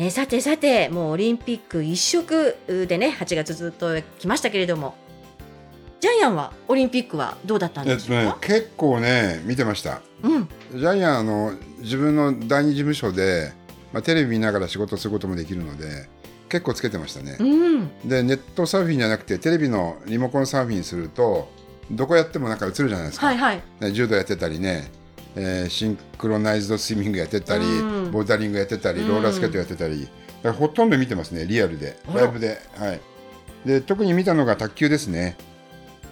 えーさてさてもうオリンピック一色でね8月ずっと来ましたけれども。ジャイアンはオリンピックはどうだったんえっとねでしょうか、結構ね見てました。うん。ジャイアンあの自分の第二事務所で、まあ、テレビ見ながら仕事することもできるので結構つけてましたね。う、ん。でネットサーフィンじゃなくてテレビのリモコンサーフィンするとどこやってもなんか映るじゃないですか、はいはい。ね柔道やってたりね、えーシンクロナイズドスイミングやってたり、うん。ボルダリングやってたりうん。ローラースケートやってたり、だからほとんど見てますねリアルで。ライブで。はい。で特に見たのが卓球ですね。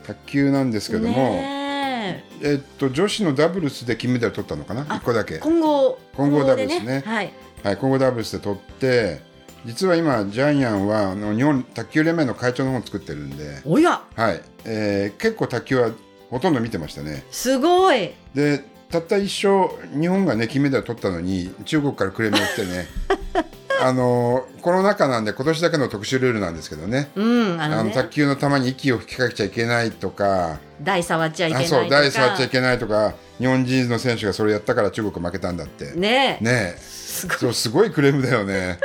卓球なんですけども、ねえ。っと女子のダブルスで金メダル取ったのかな？あ1個だけ。え、混合混合ダブルスね。はい。はい、混合ダブルスで取って実は今ジャイアンはあの日本卓球連盟の会長の本を作ってるんで、おや。はい。えー結構卓球はほとんど見てましたね。すごい。でたった一生日本がね金メダル取ったのに中国からクレームが来てね あのコロナ禍なんで今年だけの特殊ルールなんですけどね。うんああののね卓球の球に息を吹きかけちゃいけないとか。台触っちゃいけないとか。台触っちゃいけないとか。日本人の選手がそれやったから中国負けたんだって。ね。ね。ええすごそうすごいクレームだよね。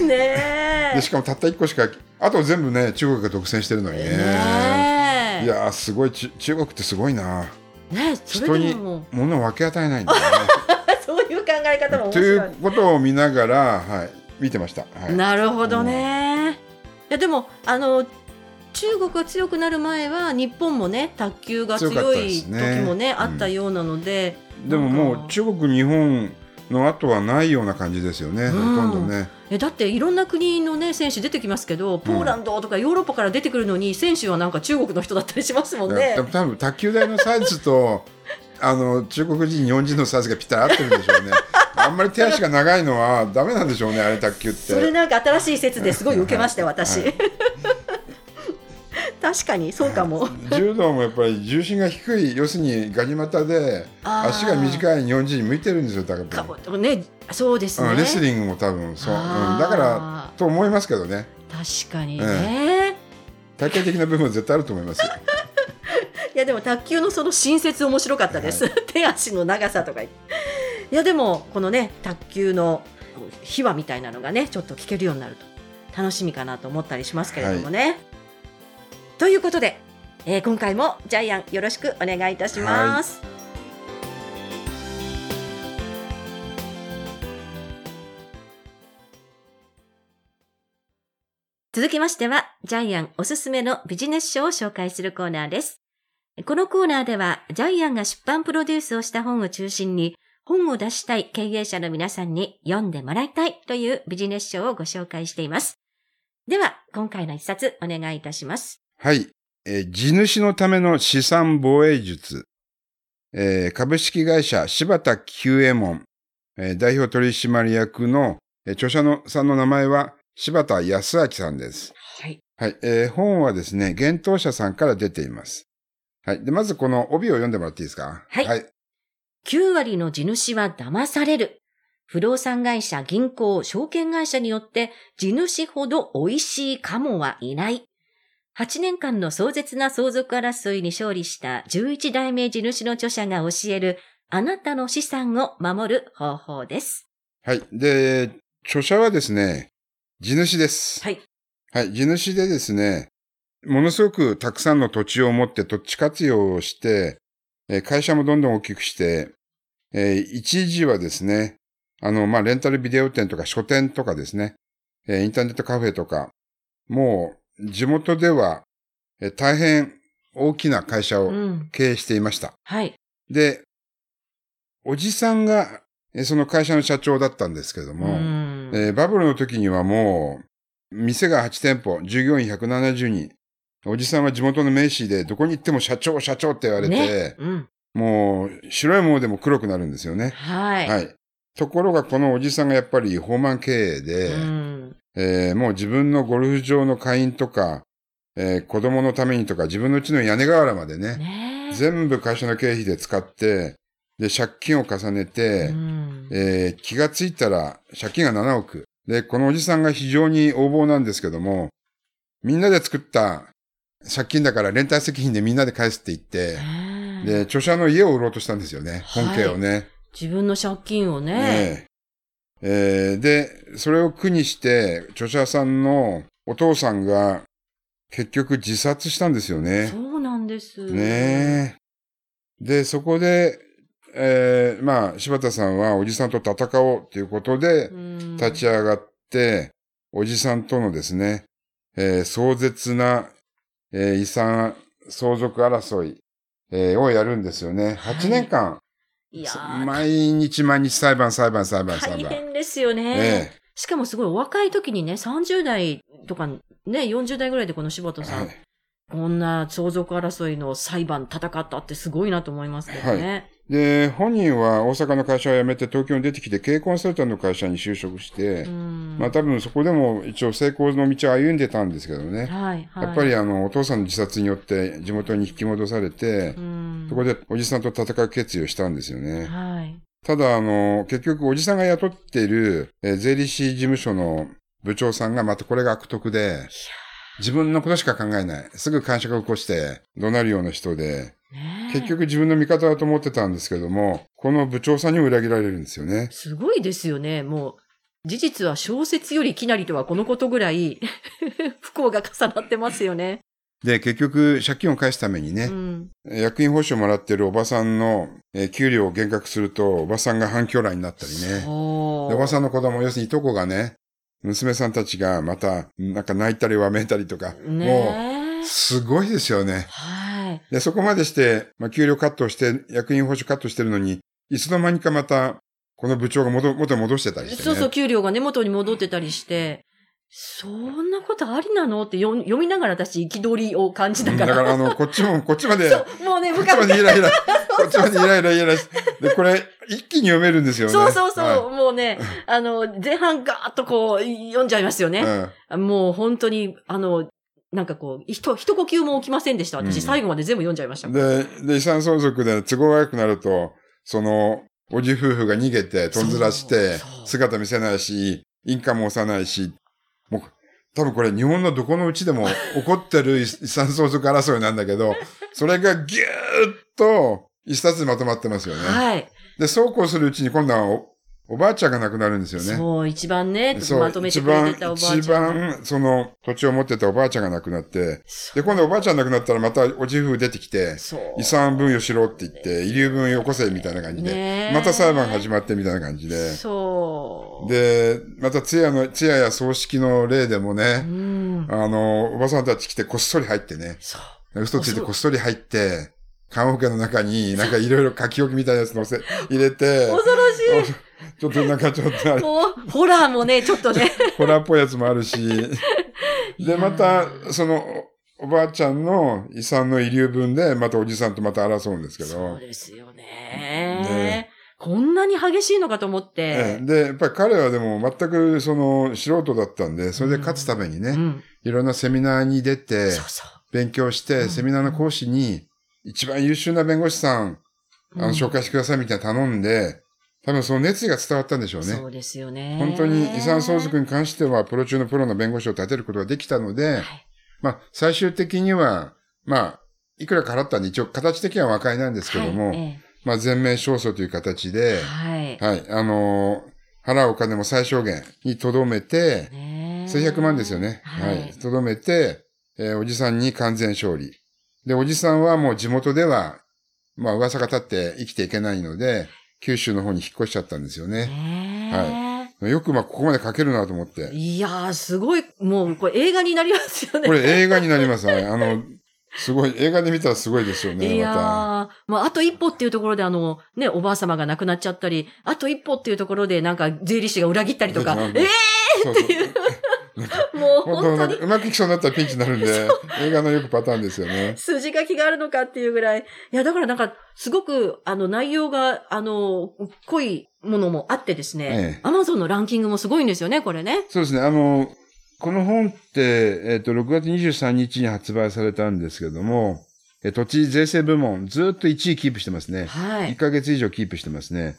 い ねしかもたった1個しかあと全部ね中国が独占してるのにね。ねえ。いやーすごいち中国ってすごいなね人に物を分け与えないんだよね。そういう考え方も面とい。白い。うことを見ながら、はい、見てました。はい、なるほどね。いやでもあの中国が強くなる前は日本もね卓球が強い時もねうんあったようなので、でもなんか。もう中国、日本の後はないような感じですよね、ほうんとんどね。えだっていろんな国のね選手出てきますけどポーランドとかヨーロッパから出てくるのに選手はなんか中国の人だったりしますもんねだ。多分卓球台のサイズと あの中国人、日本人のサイズがぴったり合ってるんでしょうね。あんまり手足が長いのはダメなんでしょうね、あれ卓球って。それなんか新しい説ですごい受けましたよはい私。はい 確かにそうかも。柔道もやっぱり重心が低い、要するにガニ股で足が短い日本人に向いてるんですよ、だからねそうですね。うんレスリングも多分そう、うん、だからと思いますけどね。確かにね。体系的な部分は絶対あると思いますよ。いやでも卓球のその新説面白かったです、手足の長さとかいやでもこのね卓球の秘話みたいなのがねちょっと聞けるようになると楽しみかなと思ったりしますけれどもね、ということで、えー今回もジャイアンよろしくお願いいたします、続きましては、ジャイアンおすすめのビジネス書を紹介するコーナーです。このコーナーでは、ジャイアンが出版プロデュースをした本を中心に、本を出したい経営者の皆さんに読んでもらいたいというビジネス書をご紹介しています。では、今回の一冊お願いいたします。はい、えー地主のための資産防衛術、えー株式会社柴田久右衛門、えー代表取締役の、えー著者のさんの名前は柴田康明さんです。はい。はい、えー本はですね、幻冬者さんから出ています。はい。で、まずこの帯を読んでもらっていいですか？はいはい。9割の地主は騙される。不動産会社、銀行、証券会社によって地主ほど美味しいカモはいない。8年間の壮絶な相続争いに勝利した11代目地主の著者が教えるあなたの資産を守る方法です。はい。で、著者はですね、地主です。はい。はい。地主でですね、ものすごくたくさんの土地を持って土地活用をして、えー会社もどんどん大きくして、えー一時はですね、あの、まあ、レンタルビデオ店とか書店とかですね、えーインターネットカフェとか、もう地元では、えー大変大きな会社をうん。経営していました。はい。で、おじさんが、えーその会社の社長だったんですけれどうも、ん。えーバブルの時にはもう、店が8店舗、従業員170人。おじさんは地元の名士で、どこに行っても社長、社長って言われて、ね。うん。もう、白いものでも黒くなるんですよね。はい。はい。ところが、このおじさんがやっぱり放満経営で、うん。えーもう自分のゴルフ場の会員とか、えー子供のためにとか、自分の家の屋根瓦までね、ねえ。全部会社の経費で使って、で、借金を重ねて、うんえー気がついたら借金が7億。で、このおじさんが非常に横暴なんですけども、みんなで作った借金だから連帯責任でみんなで返すって言って、で、著者の家を売ろうとしたんですよね。はい本家をね。自分の借金をね。ねええーで、それを苦にして、著者さんのお父さんが結局自殺したんですよね。そうなんです。ねえ。で、そこで、えーまあ、柴田さんはおじさんと戦おうということでうん。立ち上がって、おじさんとのですね、えー壮絶な、えー遺産相続争い、えーをやるんですよね。はい8年間、いやー毎日毎日裁判裁判裁判裁大判。変ですよね。えしかもすごいお若い時にね、30代とかね、40代ぐらいでこの柴田さん、はいこんな相続争いの裁判戦ったってすごいなと思いますけどね。で、本人は大阪の会社を辞めて東京に出てきて経営コンサルタントの会社に就職して、うんまあ多分そこでも一応成功の道を歩んでたんですけどね。はい、はい。やっぱりあの、お父さんの自殺によって地元に引き戻されてう、ん、そこでおじさんと戦う決意をしたんですよね。はい。ただあの、結局おじさんが雇っている、えー税理士事務所の部長さんがまたこれが悪徳で、自分のことしか考えない。すぐ感触を起こして怒鳴るような人で、ねえ結局自分の味方だと思ってたんですけども、この部長さんにも裏切られるんですよね。すごいですよね。もう、事実は小説よりきなりとはこのことぐらい 不幸が重なってますよね。で、結局借金を返すためにねう、ん。役員報酬をもらってるおばさんの、えー給料を減額すると、おばさんが反響来になったりね。おばさんの子供、要するにいとこがね、娘さんたちがまた、なんか泣いたりわめいたりとか、もう、すごいですよね。はい。で、そこまでして、まあ、給料カットして、役員報酬カットしてるのに、いつの間にかまた、この部長が元元に戻してたりしてね。そうそう、給料が根元に戻ってたりして、そんなことありなの？って読読みながら私、憤りを感じうなんがら。だから、あの、こっちも、こっちまで、そう、もうね、こっちまでイライラ、こっちまでイライライライラしで、これ、一気に読めるんですよね。そうそうそう、はもうね、あの、前半ガーッとこう、読んじゃいますよいね。うんもう本当に、あの、なんかこう、ひと、一呼吸も起きませんでした。私、うん最後まで全部読んじゃいました。で、で、遺産相続で都合が悪くなると、その、おじ夫婦が逃げて、とんずらして姿見せないし、インカム押さないし、多分これ日本のどこのうちでも 起こってる遺産相続争いなんだけど、それがぎゅーっと一冊でまとまってますよね。はい。で、そうこうするうちに今度はおおばあちゃんが亡くなるんですよね。そう、一番ね、まとめてくれてたおばあちゃん。一番、一番、その土地を持ってたおばあちゃんが亡くなって、で、今度おばあちゃん亡くなったらまたおじ夫婦出てきて。遺産分与しろって言って、遺留分よこせみたいな感じで、ねえまた裁判始まってみたいな感じで、そう。、で、また通夜の、通夜や葬式の例でもうね、ん。あの、おばさんたち来てこっそり入ってね、そう。嘘ついてこっそり入って、棺桶の中になんかいろいろ書き置きみたいなやつ乗せ、入れて、恐ろしい。ちょっとなんかちょっとあれ、もう、ホラーもね、ちょっとね。ホラーっぽいやつもあるし、で、また、その、おばあちゃんの遺産の遺留分で、またおじさんとまた争うんですけそどう、ですよね。ね。こんなに激しいのかと思って。ええ。で、やっぱり彼はでも全くその素人だったんで、それで勝つためにね、うん。いろんなセミナーに出て、そうそ勉強して、うん。セミナーの講師に、一番優秀な弁護士さん、う。あの、紹介してくださいみたいな頼んで、多分その熱意が伝わったんでしょうね。そうですよね。本当に遺産相続に関しては、プロ中のプロの弁護士を立てることができたので、はいまあ、最終的には、まあ、いくらか払ったんで、一応形的には和解なんですけども、はいえまあ、全面勝訴という形えで、はい。はい、あのー払うお金も最小限にとどめて、数百万ですよね。ははいい。とどめて、えーおじさんに完全勝利。で、おじさんはもう地元では、まあ噂が立って生きていけないので、九州の方に引っ越しちゃったんですよね。ねよくまあここまで書けるなと思っえて。いやー、すごい、もう、これ映画になりますよね。これ映画になります。はい。あの、すごい、映画で見たらすごいですよね、いやー、ままあ、あと一歩っていうところで、あの、ね、おばあ様が亡くなっちゃったり、あと一歩っていうところで、なんか、税理士が裏切ったりとか、うんえた。そうそう。え もう本当にうまくいきそうになったらピンチになるんで、映画のよくパターンですよね。筋書きがあるのかっていうぐらい。いや、だからなんか、すごく、あの、内容が、あの、濃いものもあってですねええ、アマゾンのランキングもすごいんですよね、これね。そうですね。あの、この本って、えっ、と、6月23日に発売されたんですけども、え土地税制部門、ずっと1位キープしてますね。1はい。ヶ月以上キープしてますね。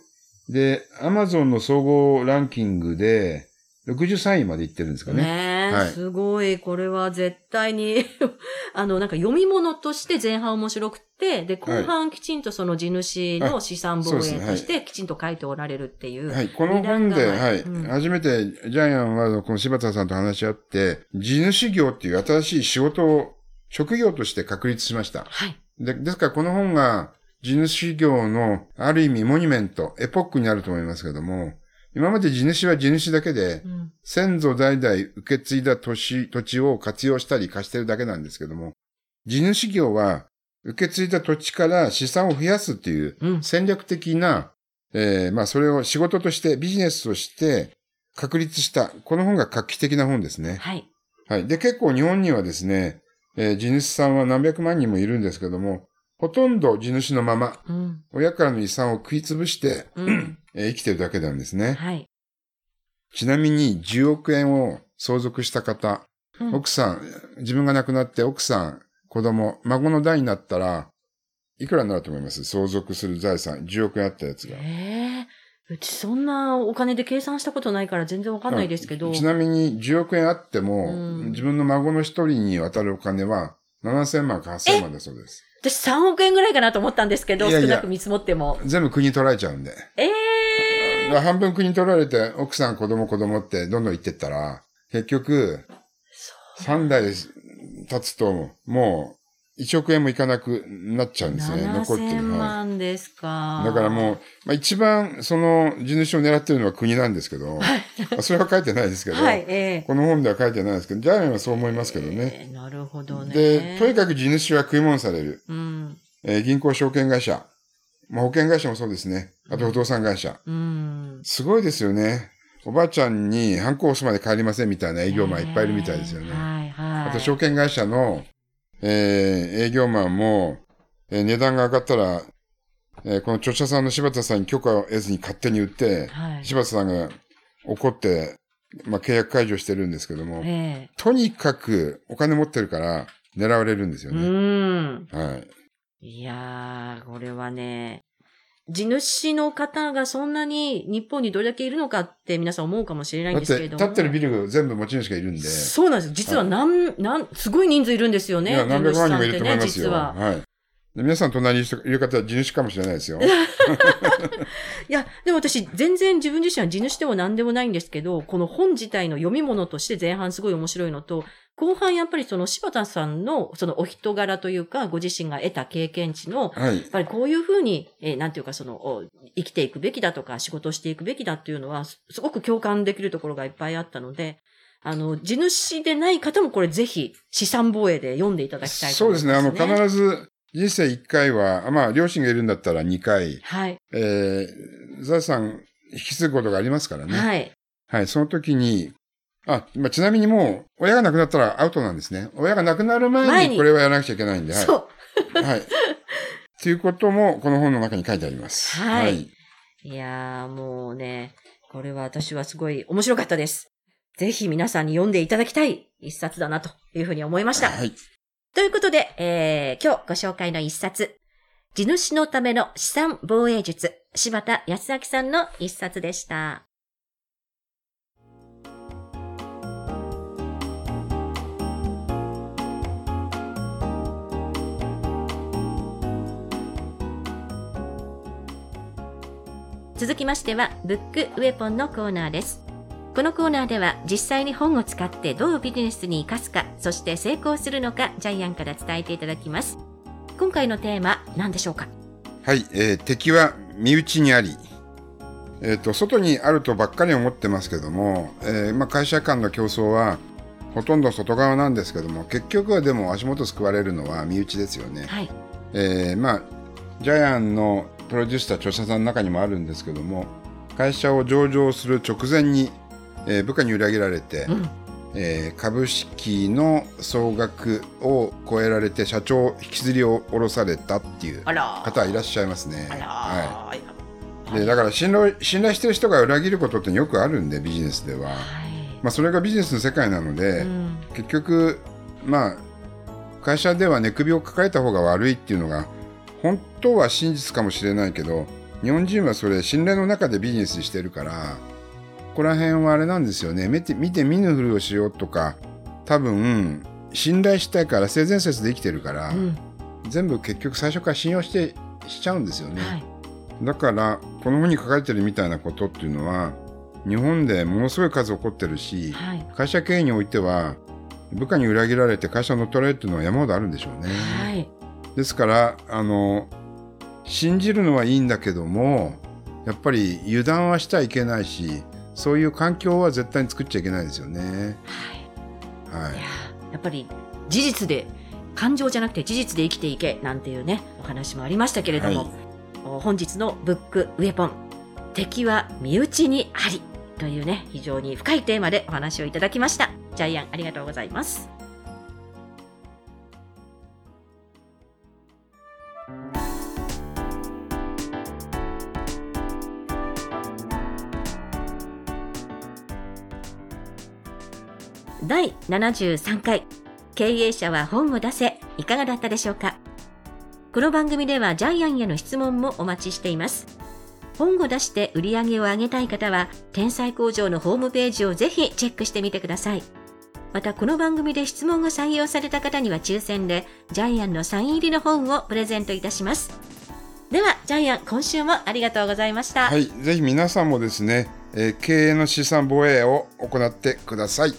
で、アマゾンの総合ランキングで、63位まで行ってるんですかね。ねえ、はいすごい。これは絶対に、あの、なんか読み物として前半面白くて、で、後半きちんとその地主の資産防衛としてきちんと書いておられるっていう。はい。この本で、はい、うん初めてジャイアンはこの柴田さんと話し合って、地主業っていう新しい仕事を職業として確立しました。はい。でですからこの本が地主業のある意味モニュメント、エポックになると思いますけども、今まで地主は地主だけでう、ん。先祖代々受け継いだ土地土地を活用したり貸してるだけなんですけども、地主業は受け継いだ土地から資産を増やすっていううん。戦略的な、えーまあそれを仕事としてビジネスとして確立した、この本が画期的な本ですね。はい。はい。で、結構日本にはですね、えー地主さんは何百万人もいるんですけども、ほとんど地主のまま、うん。親からの遺産を食いつぶして、うん。えー生きてるだけなんですね。はい。ちなみに10億円を相続した方、うん奥さん、自分が亡くなって奥さん、子供、孫の代になったら、いくらになると思います？相続する財産、10億円あったやつが。ええうちそんなお金で計算したことないから全然わかんないですけど。ちなみに10億円あっても、うん自分の孫の一人に渡るお金は7000万か8000万だそうです。私3億円ぐらいかなと思ったんですけど、いやいや少なく見積もっても。全部国に取られちゃうんで。ええだから半分国に取られて、奥さん、子供、子供ってどんどん行ってったら、結局、3代経つと、もう、1億円もいかなくなっちゃうんですね。残って7000る。はい万ですか。だからもう、まあ、一番その地主を狙ってるのは国なんですけど、まあそれは書いてないですけど、はい、ええこの本では書いてないですけど、ジャイアンはそう思いますけどね。ええなるほどね。で、とにかく地主は食い物される。うん。えー銀行証券会社、まあ、保険会社もそうですね。あと不動産会社。うん。すごいですよね。おばあちゃんにハンコ押すまで帰りませんみたいな営業マンいっぱいいるみたいですよね。はい、はい。あと証券会社の、えー営業マンも、えー値段が上がったら、えーこの著者さんの柴田さんに許可を得ずに勝手に売って、はい。柴田さんが怒って、まあ、契約解除してるんですけども、えとにかくお金持ってるから狙われるんですえよね。うん。はい。いやー、これはね、地主の方がそんなに日本にどれだけいるのかって皆さん思うかもしれないんだって、ですけれども。立ってるビル全部持ち主がいるんで。そうなんです。実は何、なん、すごい人数いるんですよね。いや、何百万人もいると思いますよ。地主さんってね、実は。はい。で皆さん隣にいる方は地主かもしれないですよ。いや、でも私、全然自分自身は地主でも何でもないんですけど、この本自体の読み物として前半すごい面白いのと、後半やっぱりその柴田さんのそのお人柄というか、ご自身が得た経験値の、はいやっ。ぱりこういうふうに、えーなんていうかその、お生きていくべきだとか、仕事をしていくべきだっていうのは、すすごく共感できるところがいっぱいあったので、あの、地主でない方もこれぜひ資産防衛で読んでいただきたいと思います、そうですね。あの、必ず人生1回は、あまあ、両親がいるんだったら2回、はい。えー、財産引き継ぐことがありますからね。はい。はい。その時に、あ、まあ、ちなみにもう、親が亡くなったらアウトなんですね。親が亡くなる前前ににこれはやらなくちゃいけないんで。はい。そう。はい。ということも、この本の中に書いてあります。はいいやー、もうね、これは私はすごい面白かったです。ぜひ皆さんに読んでいただきたい一冊だなというふうに思いました。はい。ということで、えー、今日ご紹介の一冊、地主のための資産防衛術、柴田康明さんの一冊でした。続きましては、ブックウェポンのコーナーです。このコーナーでは実際に本を使ってどうビジネスに活かすか、そして成功するのか、ジャイアンから伝えていただきます。今回のテーマ、何でしょうか？はい。えー敵は身内にあり。えっ、と、外にあるとばっかり思ってますけども、えーまあ、会社間の競争は、ほとんど外側なんですけども、結局はでも足元救われるのは身内ですよね。はい。えーまあ、ジャイアンのプロデュースした著者さんの中にもあるんですけども、会社を上場する直前に、えー部下に裏切られて、うん。えー株式の総額を超えられて社長引きずりを下ろされたっていう。方いらっしゃいますね。はいでだから信頼信頼してる人が裏切ることってよくあるんでビジネスでは。はい。まあ、それがビジネスの世界なので、うん結局まあ会社では寝首を抱えた方が悪いっていうのが本当は真実かもしれないけど日本人はそれ信頼の中でビジネスしてるからここら辺はあれなんですよね。見て見て見ぬふりをしようとか多分信頼したいから性善説で生きてるから、うん。全部結局最初から信用してしちゃうんですよね。はい。だからこの本に書かれてるみたいなことっていうのは日本でものすごい数起こってるしはい。会社経営においては部下に裏切られて会社を乗っ取られるっていうのは山ほどあるんでしょうね。はい。ですからあの信じるのはいいんだけどもやっぱり油断はしちゃいけないしそういう環境は絶対に作っちゃいけないですよね。はい。はい。いやーやっぱり事実で感情じゃなくて事実で生きていけなんていうねお話もありましたけれども、はい。お本日のブックウェポン敵は身内にありというね非常に深いテーマでお話をいただきました。ジャイアンありがとうございます73回。経営者は本を出せ。いかがだったでしょうか？この番組ではジャイアンへの質問もお待ちしています。本を出して売り上げを上げたい方は天才工場のホームページをぜひチェックしてみてください。またこの番組で質問が採用された方には抽選でジャイアンのサイン入りの本をプレゼントいたします。ではジャイアン今週もありがとうございました、はい、ぜひ皆さんもですね、えー経営の資産防衛を行ってください。